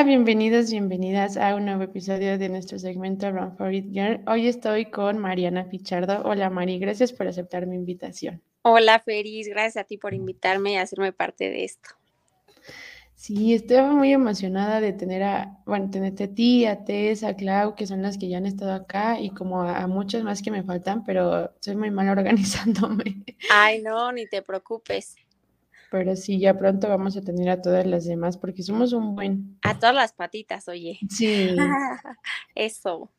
Hola, bienvenidos, bienvenidas a un nuevo episodio de nuestro segmento Run for It Girl. Hoy estoy con Mariana Pichardo. Hola Mari, gracias por aceptar mi invitación. Hola Feris, gracias a ti por invitarme y hacerme parte de esto. Sí, estoy muy emocionada de tener a, bueno, tenerte a ti, a Tess, a Clau, que son las que ya han estado acá, y como a, a muchas más que me faltan, pero soy muy mal organizándome. Ay, no, ni te preocupes. Pero sí, ya pronto vamos a tener a todas las demás, porque somos un buen. A todas las patitas, oye. Sí. Eso.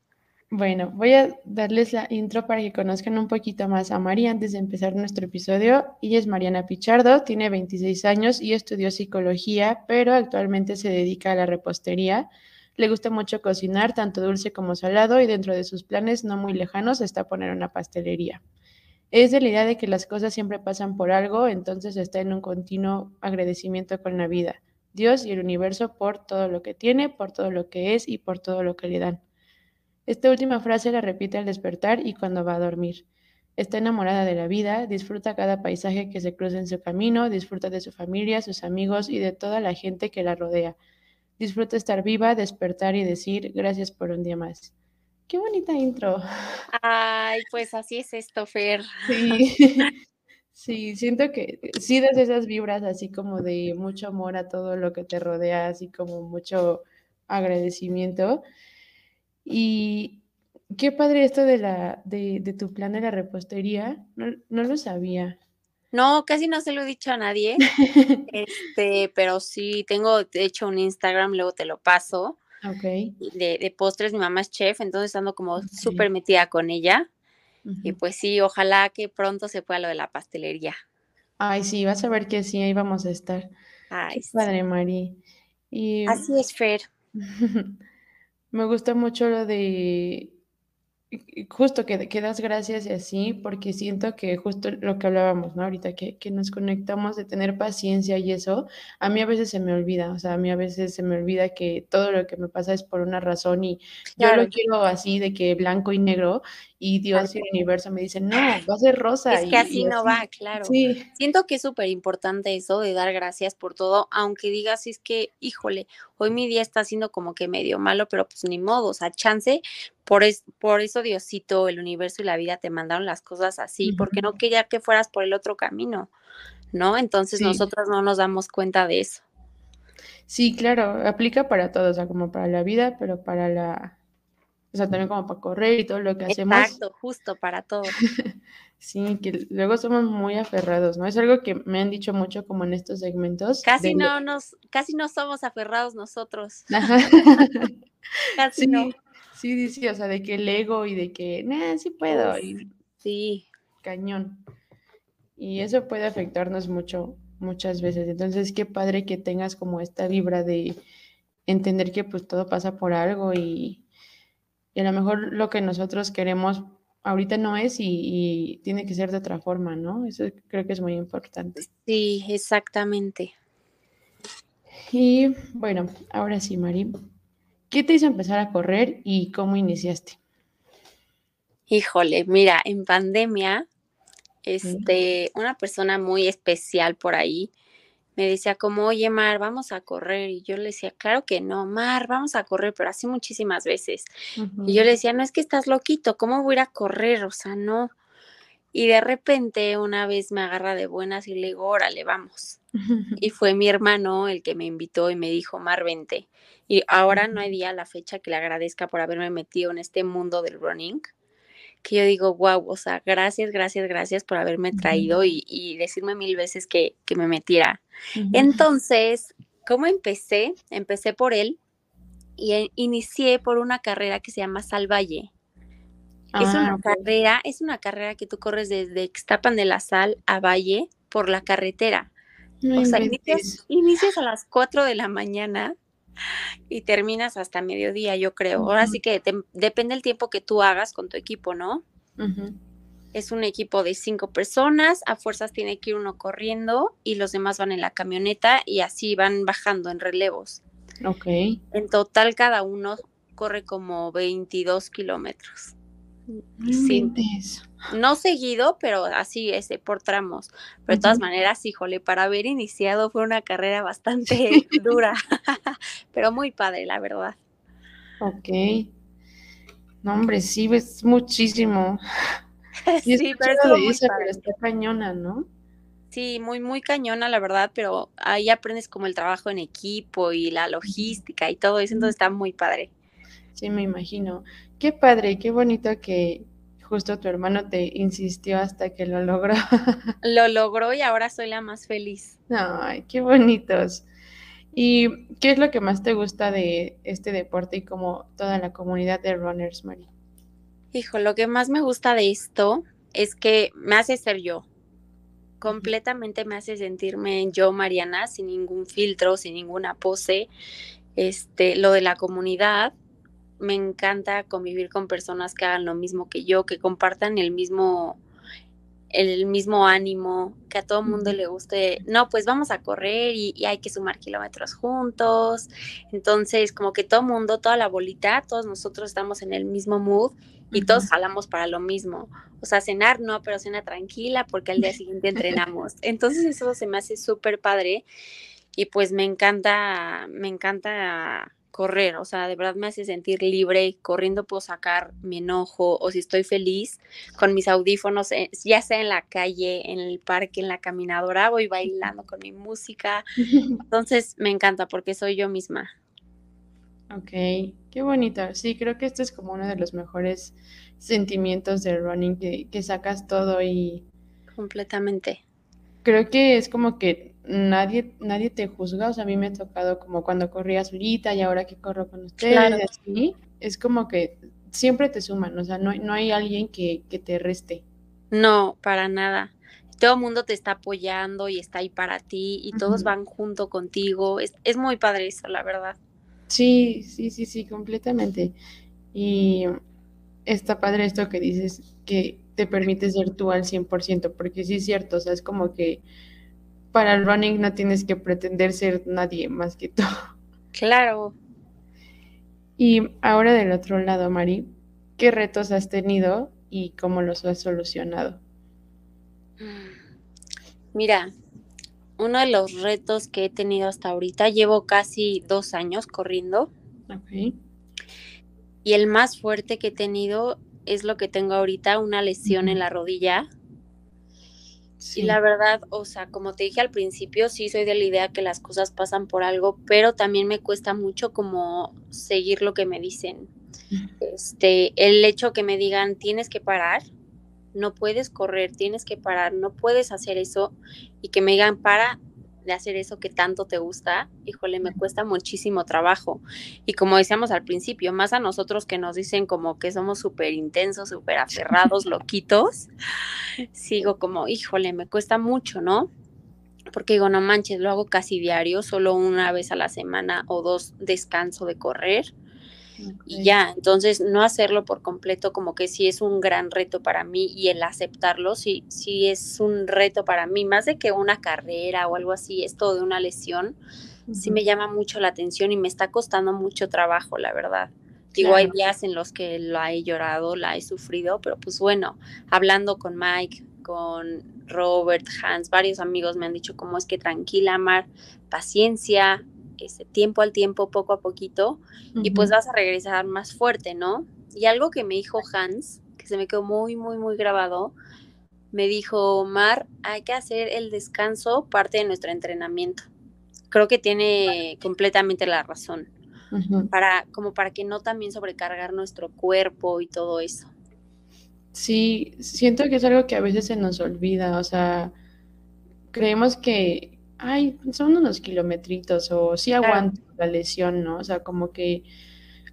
Bueno, voy a darles la intro para que conozcan un poquito más a Mari antes de empezar nuestro episodio. Ella es Mariana Pichardo, tiene 26 años y estudió psicología, pero actualmente se dedica a la repostería. Le gusta mucho cocinar, tanto dulce como salado, y dentro de sus planes no muy lejanos está poner una pastelería. Es de la idea de que las cosas siempre pasan por algo, entonces está en un continuo agradecimiento con la vida, Dios y el universo por todo lo que tiene, por todo lo que es y por todo lo que le dan. Esta última frase la repite al despertar y cuando va a dormir. Está enamorada de la vida, disfruta cada paisaje que se cruza en su camino, disfruta de su familia, sus amigos y de toda la gente que la rodea. Disfruta estar viva, despertar y decir gracias por un día más. Qué bonita intro. Ay, pues así es esto, Fer. Sí, sí, siento que sí das esas vibras así como de mucho amor a todo lo que te rodea, así como mucho agradecimiento. Y qué padre esto de la, de, de tu plan de la repostería. No, no lo sabía. No, casi no se lo he dicho a nadie. este, pero sí, tengo de hecho un Instagram, luego te lo paso. De, de postres, mi mamá es chef, entonces ando como súper metida con ella. Y pues sí, ojalá que pronto se pueda lo de la pastelería. Ay, sí, vas a ver que sí, ahí vamos a estar. Ay, sí. padre, Mari. Y Así es, Fer. me gusta mucho lo de justo que, que das gracias y así, porque siento que justo lo que hablábamos, ¿no? Ahorita que, que nos conectamos de tener paciencia y eso, a mí a veces se me olvida, o sea, a mí a veces se me olvida que todo lo que me pasa es por una razón y yo lo quiero así de que blanco y negro y Dios y el universo me dicen, no, va a ser rosa Es y, que así y no así. va, claro. Sí, Siento que es súper importante eso de dar gracias por todo, aunque digas es que, híjole, hoy mi día está siendo como que medio malo, pero pues ni modo, o sea, chance, por, es, por eso Diosito, el universo y la vida te mandaron las cosas así, porque no quería que fueras por el otro camino, ¿no? Entonces sí. nosotros no nos damos cuenta de eso. Sí, claro, aplica para todo, o sea, como para la vida, pero para la, o sea, también como para correr y todo lo que hacemos. Exacto, justo para todo. Sí, que luego somos muy aferrados, ¿no? Es algo que me han dicho mucho como en estos segmentos Casi de, no nos, casi no somos aferrados nosotros, casi no. sí, sí, sí, sí, o sea, de que el ego y de que, nah, sí puedo, y sí, cañón. Y eso puede afectarnos mucho, muchas veces. Entonces, qué padre que tengas como esta vibra de entender que pues todo pasa por algo y, y a lo mejor lo que nosotros queremos ahorita no es y, y tiene que ser de otra forma, ¿no? Eso creo que es muy importante. sí, exactamente. Y bueno, ahora sí, Mari, ¿qué te hizo empezar a correr y cómo iniciaste? Híjole, mira, en pandemia Sí. este, una persona muy especial por ahí me decía como, oye, Mar, vamos a correr. Y yo le decía, claro que no, Mar, vamos a correr, pero así muchísimas veces. Y yo le decía, no es que estás loquito, ¿cómo voy a ir a correr? O sea, no. Y de repente una vez me agarra de buenas y le digo, órale, vamos. Y fue mi hermano el que me invitó y me dijo, Mar, vente. Y ahora no hay día a la fecha que le agradezca por haberme metido en este mundo del running que yo digo, wow, o sea, gracias, gracias, gracias por haberme traído y, y decirme mil veces que, que me metiera. Entonces, ¿cómo empecé? Empecé por él y e- inicié por una carrera que se llama Salvalle. Es Ah, una ok. carrera, es una carrera que tú corres desde Ixtapan de la Sal a Valle por la carretera. No O sea, inicias, inicias a las 4 de la mañana y terminas hasta mediodía, yo creo. Ahora sí que te- depende el tiempo que tú hagas con tu equipo, ¿no? Es un equipo de cinco personas, a fuerzas tiene que ir uno corriendo y los demás van en la camioneta y así van bajando en relevos. Ok. En total cada uno corre como 22 kilómetros. Sí. No seguido, pero así, ese, por tramos. Pero de todas maneras, híjole, para haber iniciado fue una carrera bastante dura, pero muy padre, la verdad. Ok. No, hombre, sí, es muchísimo. sí, pero, es pero está cañona, ¿no? Sí, muy, muy cañona, la verdad, pero ahí aprendes como el trabajo en equipo y la logística y todo eso, entonces está muy padre. Sí, me imagino. Qué padre, qué bonito que justo tu hermano te insistió hasta que lo logró. lo logró y ahora soy la más feliz. Ay, qué bonitos. ¿Y qué es lo que más te gusta de este deporte y como toda la comunidad de runners, Mari? Hijo, lo que más me gusta de esto es que me hace ser yo. Completamente me hace sentirme yo, Mariana, sin ningún filtro, sin ninguna pose. Este, lo de la comunidad, me encanta convivir con personas que hagan lo mismo que yo, que compartan el mismo, el mismo ánimo, que a todo mundo le guste, no, pues vamos a correr y, hay que sumar kilómetros juntos. Entonces, como que todo mundo, toda la bolita, todos nosotros estamos en el mismo mood y todos jalamos para lo mismo. O sea, cenar no, pero cena tranquila porque al día siguiente entrenamos. Entonces, eso se me hace súper padre y pues me encanta, me encanta correr, o sea, de verdad me hace sentir libre, corriendo puedo sacar mi enojo o si estoy feliz con mis audífonos, eh, ya sea en la calle, en el parque, en la caminadora, voy bailando con mi música. Entonces me encanta porque soy yo misma. Ok, qué bonito. Sí, creo que esto es como uno de los mejores sentimientos del running, que, que sacas todo y... Completamente. Creo que es como que nadie, nadie te juzga, o sea, a mí me ha tocado como cuando corría solita y ahora que corro con ustedes, así, es como que siempre te suman, o sea, no, no hay alguien que, te reste. No, para nada. Todo el mundo te está apoyando y está ahí para ti y todos van junto contigo. Es, es muy padre eso, la verdad. Sí, sí, sí, sí, completamente. Y está padre esto que dices, que te permite ser tú al 100%, porque sí es cierto, o sea, es como que para el running no tienes que pretender ser nadie más que tú. Claro. Y ahora del otro lado, Mari, ¿qué retos has tenido y cómo los has solucionado? Mira, uno de los retos que he tenido hasta ahorita, llevo casi dos años corriendo. Okay. Y el más fuerte que he tenido es lo que tengo ahorita, una lesión en la rodilla y la verdad, o sea, como te dije al principio, sí soy de la idea que las cosas pasan por algo, pero también me cuesta mucho como seguir lo que me dicen. Este, el hecho que me digan, tienes que parar, no puedes correr, tienes que parar, no puedes hacer eso, y que me digan, para, de hacer eso que tanto te gusta, híjole, me cuesta muchísimo trabajo. Y como decíamos al principio, más a nosotros que nos dicen como que somos súper intensos, súper aferrados, loquitos, sigo como, híjole, me cuesta mucho, ¿no? Porque digo, no manches, lo hago casi diario, solo una vez a la semana o dos descanso de correr y ya, entonces no hacerlo por completo como que sí es un gran reto para mí y el aceptarlo sí, sí es un reto para mí, más de que una carrera o algo así, esto de una lesión, sí me llama mucho la atención y me está costando mucho trabajo, la verdad. Digo, hay días en los que la he llorado, la he sufrido, pero pues bueno, hablando con Mike, con Robert, Hans, varios amigos me han dicho cómo es que tranquila, Mar, paciencia, ese tiempo al tiempo, poco a poquito, y pues vas a regresar más fuerte, ¿no? Y algo que me dijo Hans, que se me quedó muy, muy, muy grabado, me dijo, Mar, hay que hacer el descanso parte de nuestro entrenamiento. Creo que tiene completamente la razón, para, como para que no también sobrecargar nuestro cuerpo y todo eso. Sí, siento que es algo que a veces se nos olvida, o sea, creemos que, ay, son unos kilometritos o sí aguanto la lesión, ¿no? O sea, como que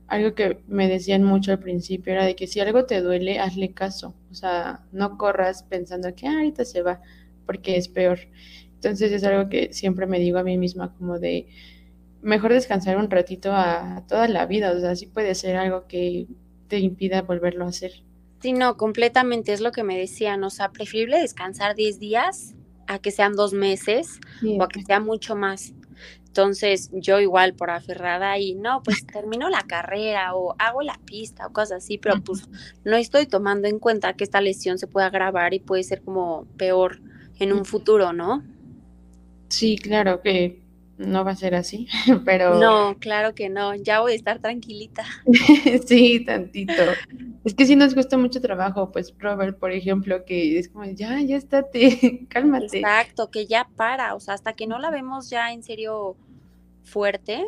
algo que me decían mucho al principio era de que si algo te duele, hazle caso. O sea, no corras pensando que ah, ahorita se va, porque es peor. Entonces es algo que siempre me digo a mí misma como de mejor descansar un ratito a toda la vida. O sea, sí puede ser algo que te impida volverlo a hacer. Sí, no, completamente es lo que me decían. O sea, preferible descansar 10 días a que sean dos meses o a que sea mucho más. Entonces yo igual por aferrada y no, pues termino la carrera o hago la pista o cosas así, pero pues no estoy tomando en cuenta que esta lesión se puede agravar y puede ser como peor en un futuro, ¿no? Sí, claro que no va a ser así, pero... No, claro que no, ya voy a estar tranquilita. sí, tantito. Es que sí nos cuesta mucho trabajo, pues Robert, por ejemplo, que es como, ya, ya estate, cálmate. Exacto, que ya para, o sea, hasta que no la vemos ya en serio fuerte,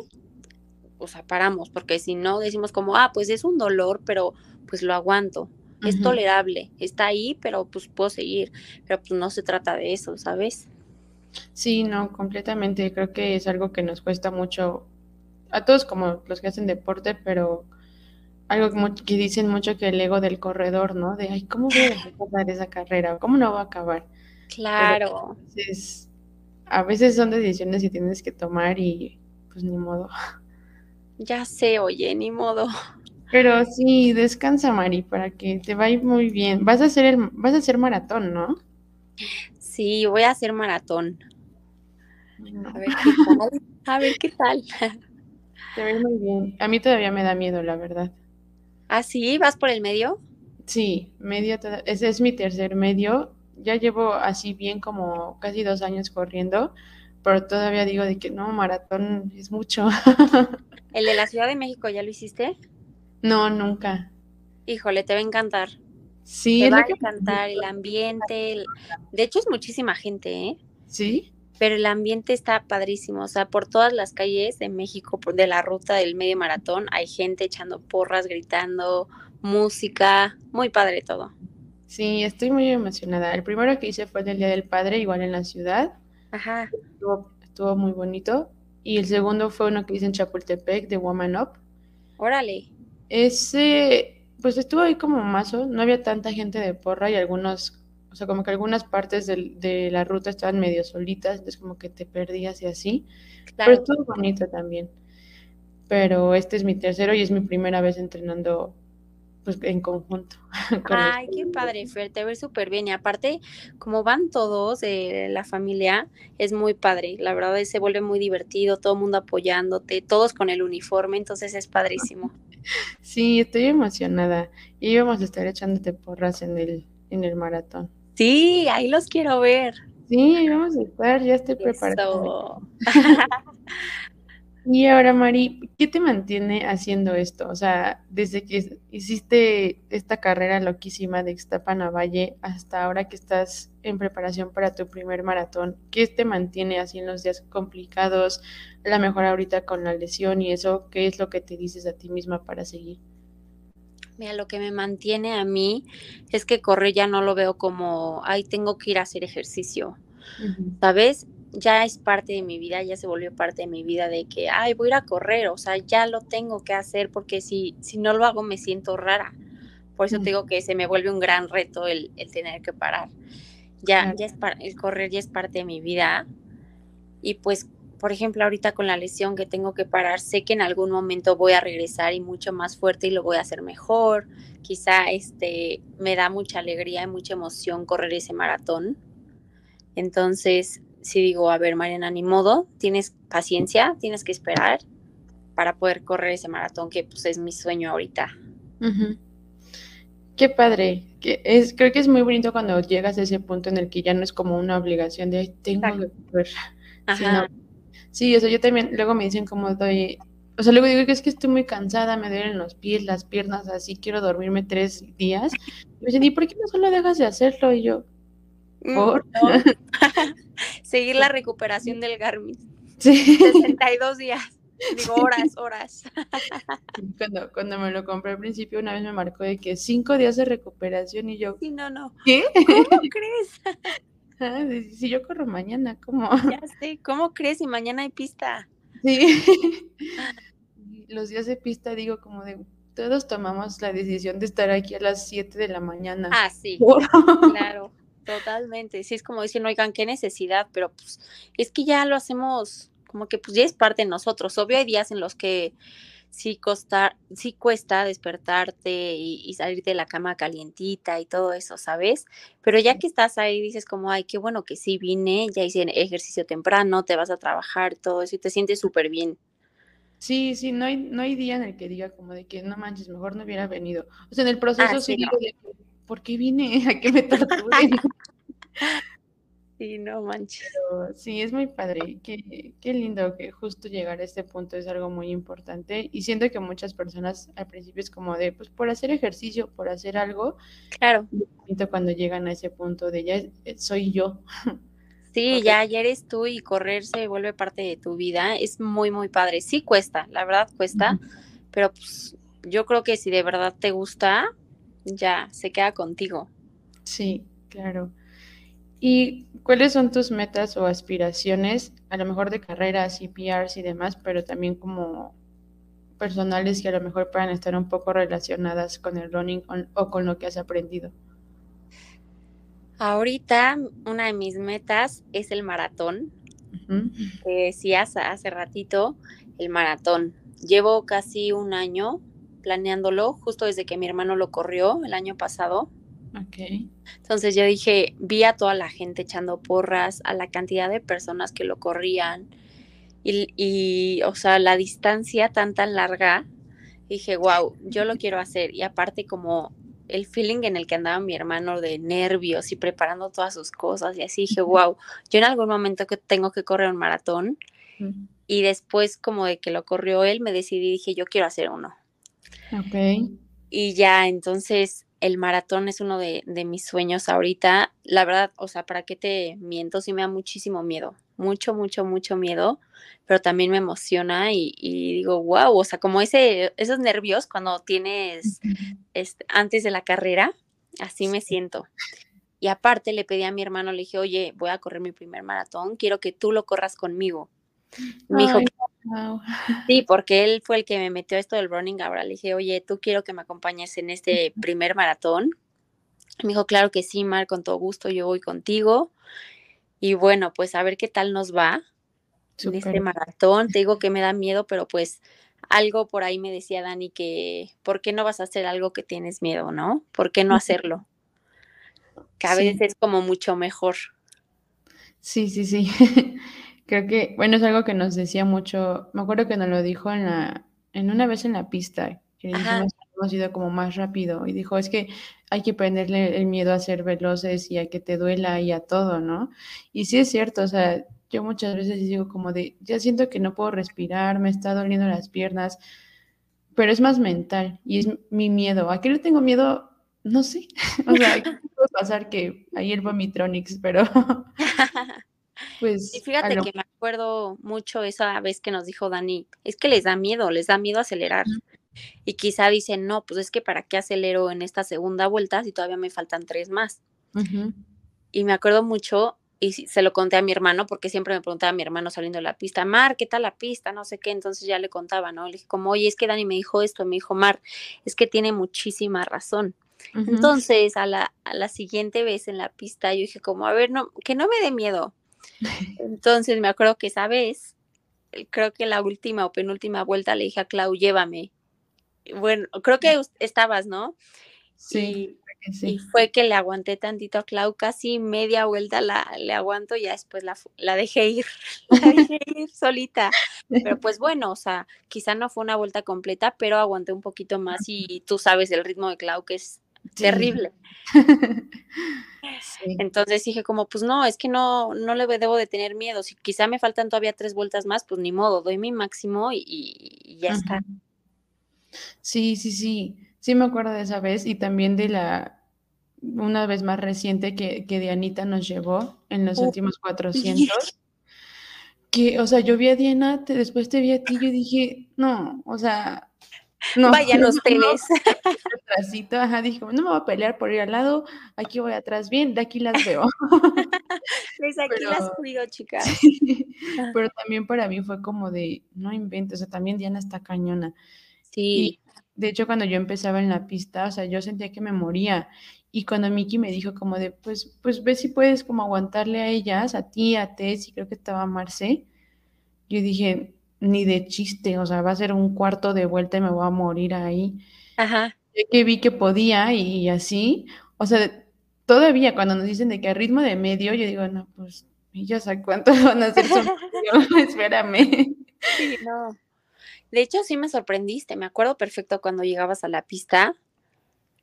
o sea, paramos, porque si no decimos como, ah, pues es un dolor, pero pues lo aguanto, es tolerable, está ahí, pero pues puedo seguir, pero pues no se trata de eso, ¿sabes? Sí, no, completamente. Creo que es algo que nos cuesta mucho a todos como los que hacen deporte, pero algo que dicen mucho que el ego del corredor, ¿no? De, ay, ¿cómo voy a pasar esa carrera? ¿Cómo no va a acabar? Claro. a veces son decisiones que tienes que tomar y pues ni modo. Ya sé, oye, ni modo. Pero sí, descansa, Mari, para que te vaya muy bien. Vas a hacer el, vas a hacer maratón, ¿no? Sí, voy a hacer maratón. A ver qué tal. A ver qué tal. Te ve muy bien. A mí todavía me da miedo, la verdad. ¿Ah, sí? ¿Vas por el medio? Sí, medio. Ese es mi tercer medio. Ya llevo así bien como casi dos años corriendo, pero todavía digo de que no, maratón es mucho. ¿El de la Ciudad de México ya lo hiciste? No, nunca. Híjole, te va a encantar. Sí, te va a encantar el ambiente. De hecho, es muchísima gente, ¿eh? Sí. Pero el ambiente está padrísimo. O sea, por todas las calles de México, de la ruta del medio maratón, hay gente echando porras, gritando, música. Muy padre todo. Sí, estoy muy emocionada. El primero que hice fue el Día del Padre, igual en la ciudad. Ajá. Estuvo, estuvo muy bonito. Y el segundo fue uno que hice en Chapultepec, de Woman Up. Órale. Ese pues estuvo ahí como mazo, no había tanta gente de porra y algunos, o sea, como que algunas partes de, la ruta estaban medio solitas, entonces como que te perdías y así. Pero estuvo bonito también. Pero este es mi tercero y es mi primera vez entrenando pues en conjunto. Ay, qué padre, Fer, te ves súper bien. Y aparte, como van todos de la familia, es muy padre. La verdad se vuelve muy divertido, todo el mundo apoyándote, todos con el uniforme, entonces es padrísimo. Sí, estoy emocionada. Y vamos a estar echándote porras en el, en el maratón. Sí, ahí los quiero ver. Sí, vamos a estar, ya estoy preparada. y ahora, Mari, ¿qué te mantiene haciendo esto? O sea, desde que hiciste esta carrera loquísima de Ixtapan a Valle hasta ahora que estás en preparación para tu primer maratón, ¿qué te mantiene así en los días complicados? La mejor ahorita con la lesión y eso, ¿qué es lo que te dices a ti misma para seguir? Mira, lo que me mantiene a mí es que correr ya no lo veo como, ay, tengo que ir a hacer ejercicio. ¿Sabes? Ya es parte de mi vida, ya se volvió parte de mi vida de que, ay, voy a ir a correr, o sea, ya lo tengo que hacer porque si, si no lo hago me siento rara. Por eso te digo que se me vuelve un gran reto el, el tener que parar. Ya, ya es el correr ya es parte de mi vida. Y pues por ejemplo, ahorita con la lesión que tengo que parar, sé que en algún momento voy a regresar y mucho más fuerte y lo voy a hacer mejor. Quizá este me da mucha alegría y mucha emoción correr ese maratón. Entonces, si digo, a ver, Mariana, ni modo, tienes paciencia, tienes que esperar para poder correr ese maratón que pues es mi sueño ahorita. Qué padre. Que es, creo que es muy bonito cuando llegas a ese punto en el que ya no es como una obligación de tengo que correr. Ajá. Sí, o sea, yo también, luego me dicen cómo doy, o sea, luego digo que es que estoy muy cansada, me duelen los pies, las piernas, así, quiero dormirme tres días. Y me dicen, ¿y por qué no solo dejas de hacerlo? Y yo, mm, ¿por? Seguir la recuperación del Garmin. Sí. 62 días. Digo, horas, horas. Cuando, cuando me lo compré al principio, una vez me marcó de que cinco días de recuperación y yo. Sí, no, no. ¿Qué? ¿Cómo crees? Ah, si yo corro mañana, ¿cómo? Ya sé, ¿cómo crees si mañana hay pista? Sí. Los días de pista digo como de, todos tomamos la decisión de estar aquí a las 7 de la mañana. Ah, sí, claro, totalmente. Sí, es como dicen, oigan, qué necesidad, pero pues es que ya lo hacemos como que pues ya es parte de nosotros. Obvio hay días en los que sí, costa, sí cuesta despertarte y, y, salir de la cama calientita y todo eso, ¿sabes? Pero ya que estás ahí, dices como, ay, qué bueno que sí vine, ya hice ejercicio temprano, te vas a trabajar, todo eso, y te sientes súper bien. Sí, sí, no hay, no hay día en el que diga como de que no manches, mejor no hubiera venido. O sea, en el proceso ah, sí, digo de, ¿por qué vine? ¿A que me torturen? Sí, no manches. sí, es muy padre. Qué, qué lindo que justo llegar a este punto es algo muy importante. Y siento que muchas personas al principio es como de, pues por hacer ejercicio, por hacer algo. Claro. Cuando llegan a ese punto de ya soy yo. Sí, ya, ya eres tú y correr se vuelve parte de tu vida. Es muy, muy padre. Sí cuesta, la verdad cuesta, pero pues yo creo que si de verdad te gusta, ya se queda contigo. Sí, claro. ¿Y cuáles son tus metas o aspiraciones, a lo mejor de carreras y PRs y demás, pero también como personales que a lo mejor puedan estar un poco relacionadas con el running o con lo que has aprendido? Ahorita una de mis metas es el maratón. decías hace ratito, el maratón. Llevo casi un año planeándolo, justo desde que mi hermano lo corrió el año pasado. Ok. Entonces yo dije, vi a toda la gente echando porras, a la cantidad de personas que lo corrían y, y o sea, la distancia tan tan larga. Dije, wow, yo lo quiero hacer. Y aparte como el feeling en el que andaba mi hermano de nervios y preparando todas sus cosas y así dije, wow, yo en algún momento que tengo que correr un maratón y después como de que lo corrió él me decidí, dije, yo quiero hacer uno. Ok. Y ya, entonces el maratón es uno de, mis sueños ahorita. La verdad, o sea, ¿para qué te miento? Sí me da muchísimo miedo, mucho, mucho, mucho miedo, pero también me emociona y, digo, wow, o sea, como ese, esos nervios cuando tienes este, antes de la carrera, así me siento. Y aparte le pedí a mi hermano, le dije, oye, voy a correr mi primer maratón, quiero que tú lo corras conmigo. Me dijo, sí, porque él fue el que me metió esto del running ahora. Le dije, oye, tú quiero que me acompañes en este primer maratón. Me dijo, claro que sí, Mar, con todo gusto, yo voy contigo. Y bueno, pues a ver qué tal nos va en este maratón. Te digo que me da miedo, pero pues algo por ahí me decía Dani que, ¿por qué no vas a hacer algo que tienes miedo, no? ¿Por qué no hacerlo? Que a veces es como mucho mejor. Sí, sí, sí. Creo que, bueno, es algo que nos decía mucho, me acuerdo que nos lo dijo en la, en una vez en la pista, que dijimos hemos ido como más rápido, y dijo, es que hay que perderle el miedo a ser veloces y a que te duela y a todo, ¿no? Y sí es cierto, o sea, yo muchas veces digo como de, ya siento que no puedo respirar, me está doliendo las piernas, pero es más mental y es mi miedo. ¿A qué le tengo miedo? No sé. o sea, puede pasar que ahí el vomitronix, pero Pues. Y fíjate que me acuerdo mucho esa vez que nos dijo Dani, es que les da miedo, les da miedo acelerar. Y quizá dicen, no, pues es que para qué acelero en esta segunda vuelta si todavía me faltan tres más. Y me acuerdo mucho, y se lo conté a mi hermano, porque siempre me preguntaba a mi hermano saliendo de la pista, Mar, ¿qué tal la pista? No sé qué, entonces ya le contaba, ¿no? Le dije, como, oye, es que Dani me dijo esto, me dijo, Mar, es que tiene muchísima razón. Entonces, a la, a la siguiente vez en la pista, yo dije, como, a ver, no, que no me dé miedo, entonces me acuerdo que esa vez, creo que la última o penúltima vuelta le dije a Clau, llévame. Bueno, creo que estabas, ¿no? Sí. Y, fue que le aguanté tantito a Clau, casi media vuelta la, le aguanto y ya después la, la dejé ir, la dejé ir solita. Pero pues bueno, o sea, quizá no fue una vuelta completa, pero aguanté un poquito más y tú sabes el ritmo de Clau que es terrible. Entonces dije como, pues no, es que no, no le debo de tener miedo. Si quizá me faltan todavía tres vueltas más, pues ni modo, doy mi máximo y, ya está. Sí, sí, sí. Sí me acuerdo de esa vez y también de la, una vez más reciente que, que Dianita nos llevó en los últimos 400. Que, o sea, yo vi a Diana, después te vi a ti, yo dije, no, o sea, no, Vayan ustedes. No, ajá, dije, no me voy a pelear por ir al lado, aquí voy atrás bien, de aquí las veo. Pues aquí las cuido, chicas. pero también para mí fue como de, no inventes, o sea, también Diana está cañona. Sí. de hecho, cuando yo empezaba en la pista, o sea, yo sentía que me moría. Y cuando Miki me dijo como de, pues, pues ve si puedes como aguantarle a ellas, a ti, a Tess, y creo que estaba Marce, yo dije, ni de chiste, o sea, va a ser un cuarto de vuelta y me voy a morir ahí. Ajá. que vi que podía y, así, o sea, todavía cuando nos dicen de que a ritmo de medio, yo digo, no, pues, ¿y ya sé cuánto van a hacer su Espérame. Sí, no. De hecho, sí me sorprendiste. Me acuerdo perfecto cuando llegabas a la pista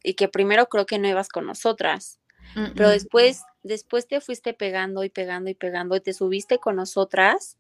y que primero creo que no ibas con nosotras, pero después, después te fuiste pegando y pegando y pegando y te subiste con nosotras.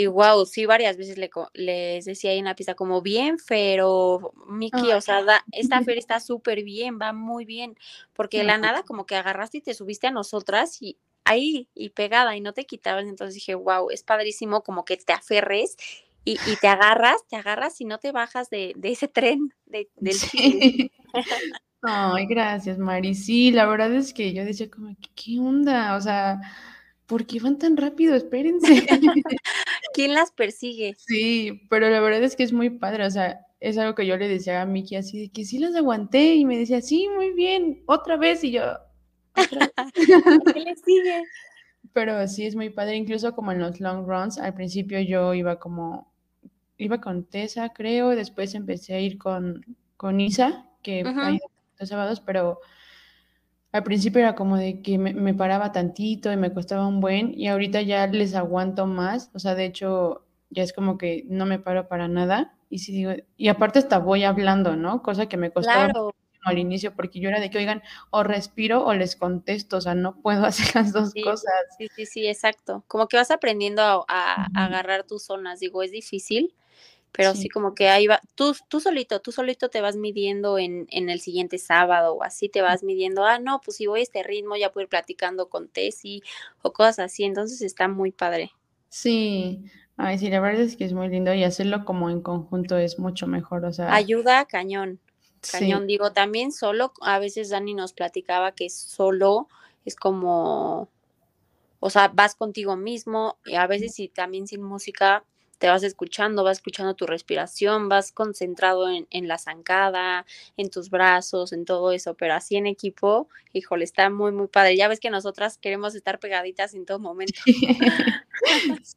Y wow, sí, varias veces le, les decía ahí en la pista como bien, pero Miki, o sea, esta feria está súper bien, va muy bien, porque de la nada como que agarraste y te subiste a nosotras y ahí y pegada y no te quitabas, entonces dije, wow, es padrísimo como que te aferres y, te agarras, te agarras y no te bajas de, ese tren de, del sí. Ay, gracias, Mari. Sí, la verdad es que yo decía como, ¿qué onda? O sea, ¿por qué van tan rápido? Espérense. ¿Quién las persigue? Sí, pero la verdad es que es muy padre, o sea, es algo que yo le decía a Miki así, de que sí las aguanté y me decía, sí, muy bien, otra vez y yo, ¿qué le sigue? Pero sí es muy padre, incluso como en los long runs, al principio yo iba como, iba con Tessa, creo, y después empecé a ir con, con Isa, que hay dos sábados, pero al principio era como de que me, paraba tantito y me costaba un buen, y ahorita ya les aguanto más, o sea, de hecho, ya es como que no me paro para nada, y si digo, y aparte hasta voy hablando, ¿no? Cosa que me costaba al inicio, porque yo era de que, oigan, o respiro o les contesto, o sea, no puedo hacer las dos cosas. Sí, sí, sí, exacto. Como que vas aprendiendo a, agarrar tus zonas, digo, es difícil, pero sí. como que ahí va, tú, tú solito, tú solito te vas midiendo en, en, el siguiente sábado o así te vas midiendo, ah, no, pues si voy a este ritmo ya puedo ir platicando con Tessy o cosas así, entonces está muy padre. Sí, ay, sí, la verdad es que es muy lindo y hacerlo como en conjunto es mucho mejor, o sea. Ayuda cañón, cañón, digo, también solo, a veces Dani nos platicaba que solo es como, o sea, vas contigo mismo y a veces y también sin música te vas escuchando, vas escuchando tu respiración, vas concentrado en, en, la zancada, en tus brazos, en todo eso, pero así en equipo, híjole, está muy, muy padre. Ya ves que nosotras queremos estar pegaditas en todo momento.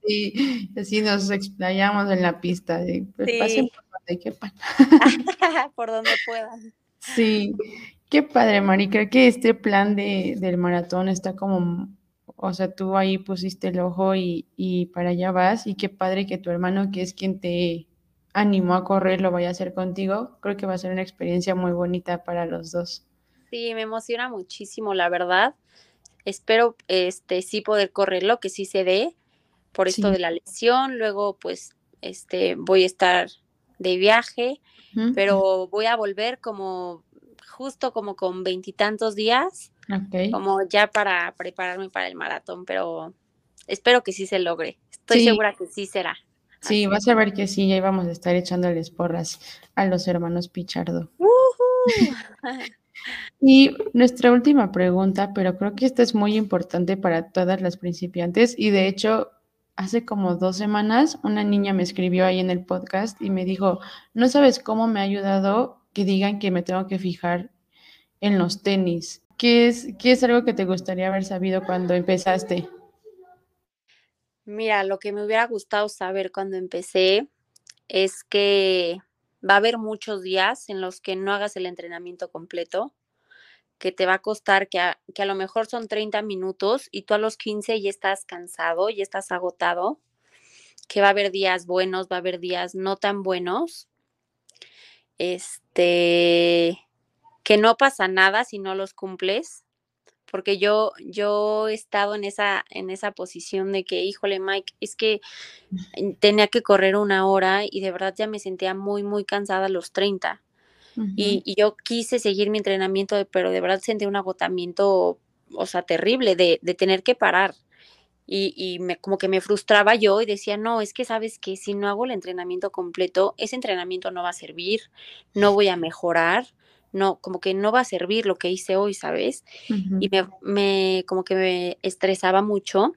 Sí, así nos explayamos en la pista, pues, sí. por por donde puedan. Sí, qué padre, Mari. Creo que este plan de, del maratón está como o sea, tú ahí pusiste el ojo y, y, para allá vas y qué padre que tu hermano, que es quien te animó a correr, lo vaya a hacer contigo. Creo que va a ser una experiencia muy bonita para los dos. Sí, me emociona muchísimo, la verdad. Espero este sí poder correrlo, que sí se dé por esto de la lesión. Luego, pues, este, voy a estar de viaje, pero voy a volver como justo como con veintitantos días como ya para prepararme para el maratón, pero espero que sí se logre. Estoy segura que sí será. Sí, vas a ver que sí, ya íbamos a estar echándoles porras a los hermanos Pichardo. y nuestra última pregunta, pero creo que esta es muy importante para todas las principiantes y de hecho hace como dos semanas una niña me escribió ahí en el podcast y me dijo, no sabes cómo me ha ayudado que digan que me tengo que fijar en los tenis. ¿Qué es, ¿Qué es algo que te gustaría haber sabido cuando empezaste? Mira, lo que me hubiera gustado saber cuando empecé es que va a haber muchos días en los que no hagas el entrenamiento completo, que te va a costar que a, que a lo mejor son 30 minutos y tú a los 15 ya estás cansado, ya estás agotado, que va a haber días buenos, va a haber días no tan buenos. Este, que no pasa nada si no los cumples, porque yo, yo he estado en esa, en esa posición de que, híjole, Mike, es que tenía que correr una hora y de verdad ya me sentía muy, muy cansada a los 30. y, yo quise seguir mi entrenamiento, pero de verdad sentí un agotamiento, o sea, terrible de, de tener que parar. Y, y, me, como que me frustraba yo y decía, no, es que sabes que si no hago el entrenamiento completo, ese entrenamiento no va a servir, no voy a mejorar, no, como que no va a servir lo que hice hoy, ¿sabes? Y me, me, como que me estresaba mucho.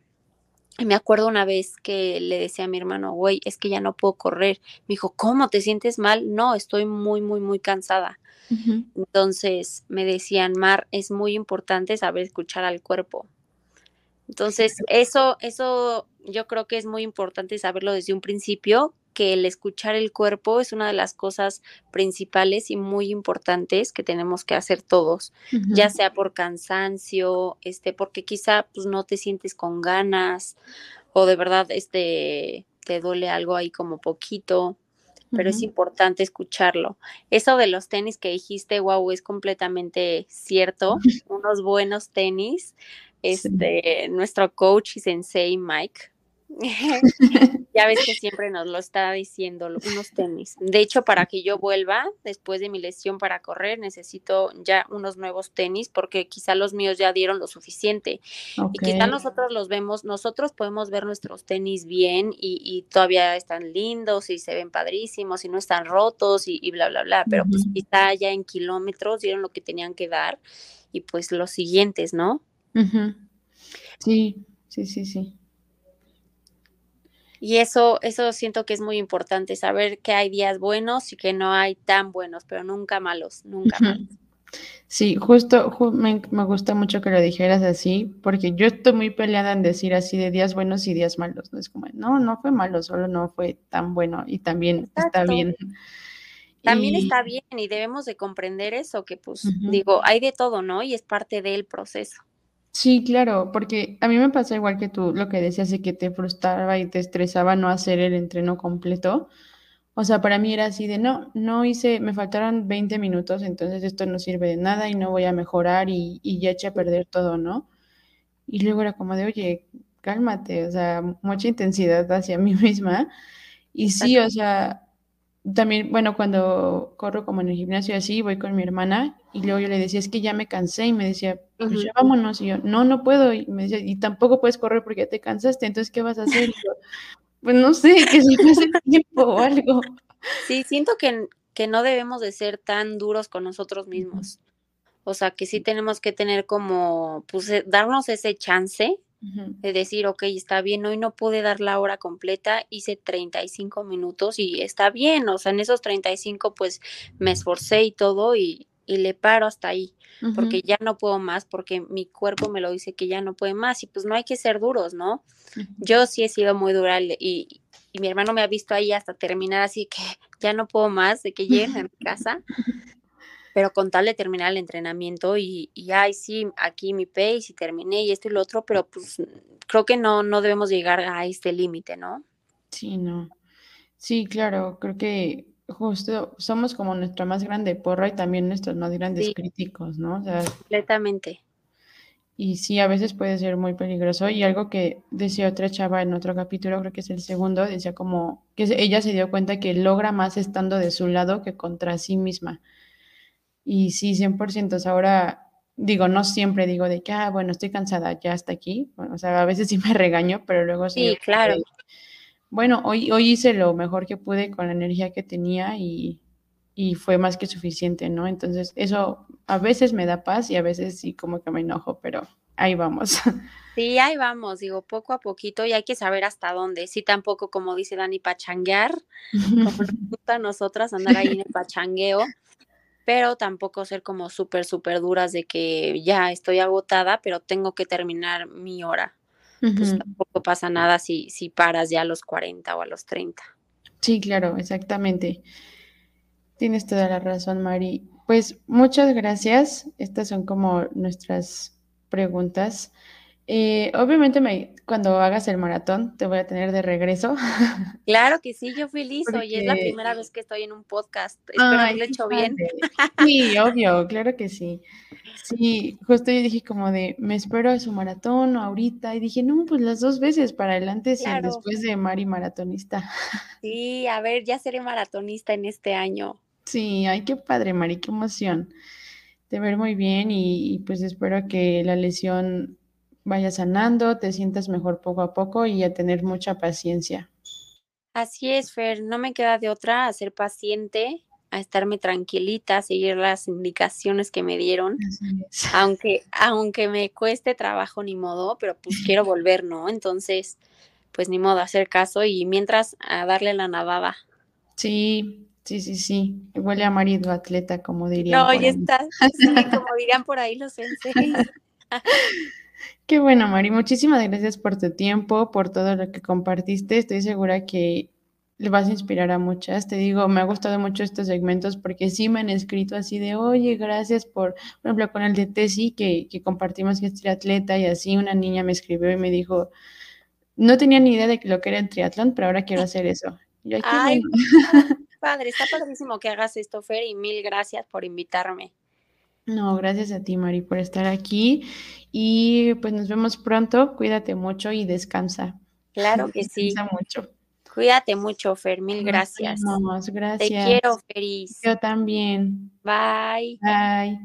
Y me acuerdo una vez que le decía a mi hermano, güey, es que ya no puedo correr. Me dijo, ¿cómo te sientes mal? No, estoy muy, muy, muy cansada. Entonces me decían, Mar, es muy importante saber escuchar al cuerpo. Entonces, eso, eso yo creo que es muy importante saberlo desde un principio, que el escuchar el cuerpo es una de las cosas principales y muy importantes que tenemos que hacer todos, ya sea por cansancio, este, porque quizá pues no te sientes con ganas o de verdad este te duele algo ahí como poquito, pero es importante escucharlo. Eso de los tenis que dijiste, wow, es completamente cierto. Unos buenos tenis. Este, nuestro coach y sensei Mike ya ves que siempre nos lo está diciendo, unos tenis. De hecho, para que yo vuelva después de mi lesión para correr, necesito ya unos nuevos tenis porque quizá los míos ya dieron lo suficiente. Y quizá nosotros los vemos, nosotros podemos ver nuestros tenis bien y, todavía están lindos y se ven padrísimos y no están rotos y, bla, bla, bla. Pero pues quizá ya en kilómetros dieron lo que tenían que dar y pues los siguientes, ¿no? Sí, sí, sí, sí. Y eso, eso siento que es muy importante, saber que hay días buenos y que no hay tan buenos, pero nunca malos, nunca malos. Sí, justo, me, gusta mucho que lo dijeras así, porque yo estoy muy peleada en decir así de días buenos y días malos. No es como, no, no fue malo, solo no fue tan bueno y también está bien. También está bien y debemos de comprender eso, que pues digo, hay de todo, ¿no? Y es parte del proceso. Sí, claro, porque a mí me pasa igual que tú, lo que decías de que te frustraba y te estresaba no hacer el entreno completo. O sea, para mí era así de, no, no hice, me faltaron 20 minutos, entonces esto no sirve de nada y no voy a mejorar y, y ya eché a perder todo, ¿no? Y luego era como de, oye, cálmate, o sea, mucha intensidad hacia mí misma. Y sí, o sea, también, bueno, cuando corro como en el gimnasio así, voy con mi hermana y luego yo le decía, es que ya me cansé y me decía, pues ya vámonos. Y yo, no, no puedo. Y me decía, y tampoco puedes correr porque ya te cansaste, entonces, ¿qué vas a hacer? Y yo, pues no sé, que se pase tiempo o algo. Sí, siento que, que no debemos de ser tan duros con nosotros mismos. O sea, que sí tenemos que tener como, pues, eh, darnos ese chance de decir, ok, está bien, hoy no pude dar la hora completa, hice 35 minutos y está bien, o sea, en esos 35 pues me esforcé y todo y, le paro hasta ahí, porque ya no puedo más, porque mi cuerpo me lo dice que ya no puede más y pues no hay que ser duros, ¿no? Yo sí he sido muy dura y, y mi hermano me ha visto ahí hasta terminar así que ya no puedo más de que lleguen a mi casa pero con tal de terminar el entrenamiento y, y ay, sí, aquí mi pace y terminé y esto y lo otro, pero pues creo que no, no debemos llegar a este límite, ¿no? Sí, no. Sí, claro, creo que justo somos como nuestra más grande porra y también nuestros más grandes críticos, ¿no? O sea, completamente. Y sí, a veces puede ser muy peligroso. Y algo que decía otra chava en otro capítulo, creo que es el segundo, decía como que ella se dio cuenta que logra más estando de su lado que contra sí misma. Y sí, 100%. ahora digo, no siempre digo de que, ah, bueno, estoy cansada, ya hasta aquí. o sea, a veces sí me regaño, pero luego sí. claro. bueno, hoy, hoy hice lo mejor que pude con la energía que tenía y, y fue más que suficiente, ¿no? Entonces, eso a veces me da paz y a veces sí como que me enojo, pero ahí vamos. Sí, ahí vamos, digo, poco a poquito y hay que saber hasta dónde. Sí, tampoco, como dice Dani, pachanguear, como nos gusta a nosotras andar ahí en el pachangueo, pero tampoco ser como súper, súper duras de que ya estoy agotada, pero tengo que terminar mi hora. Pues tampoco pasa nada si, si paras ya a los 40 o a los 30. Sí, claro, exactamente. Tienes toda la razón, Mari. Pues muchas gracias. Estas son como nuestras preguntas. Eh, obviamente me, cuando hagas el maratón te voy a tener de regreso. Claro que sí, yo fui listo y es la primera vez que estoy en un podcast. Espero haberlo hecho bien. Sí, obvio, claro que sí. Sí, justo yo dije como de, me espero a su maratón o ahorita y dije, no, pues las dos veces para adelante y después de Mari maratonista. Sí, a ver, ya seré maratonista en este año. Sí, ay, qué padre, Mari, qué emoción. Te ver muy bien y pues espero que la lesión vaya sanando, te sientas mejor poco a poco y a tener mucha paciencia. Así es, Fer, no me queda de otra a ser paciente, a estarme tranquilita, a seguir las indicaciones que me dieron, aunque, aunque me cueste trabajo ni modo, pero pues quiero volver, ¿no? Entonces, pues ni modo, hacer caso y mientras a darle la nadada. Sí, sí, sí, sí, huele a marido atleta, como dirían. No, ya está, como dirían por ahí los senseis. Qué bueno, Mari. Muchísimas gracias por tu tiempo, por todo lo que compartiste. Estoy segura que le vas a inspirar a muchas. Te digo, me ha gustado mucho estos segmentos porque sí me han escrito así de, oye, gracias por, por ejemplo, con el de Tessy que, que compartimos que es triatleta y así una niña me escribió y me dijo, no tenía ni idea de que lo que era el triatlón, pero ahora quiero hacer eso. Y Ay, padre, está padrísimo que hagas esto, Fer, y mil gracias por invitarme. No, gracias a ti, Mari, por estar aquí. Y pues nos vemos pronto. Cuídate mucho y descansa. Claro que descansa sí. mucho. Cuídate mucho, Fer. Mil gracias. Vamos, gracias. Te quiero, Feris. Yo también. Bye. Bye.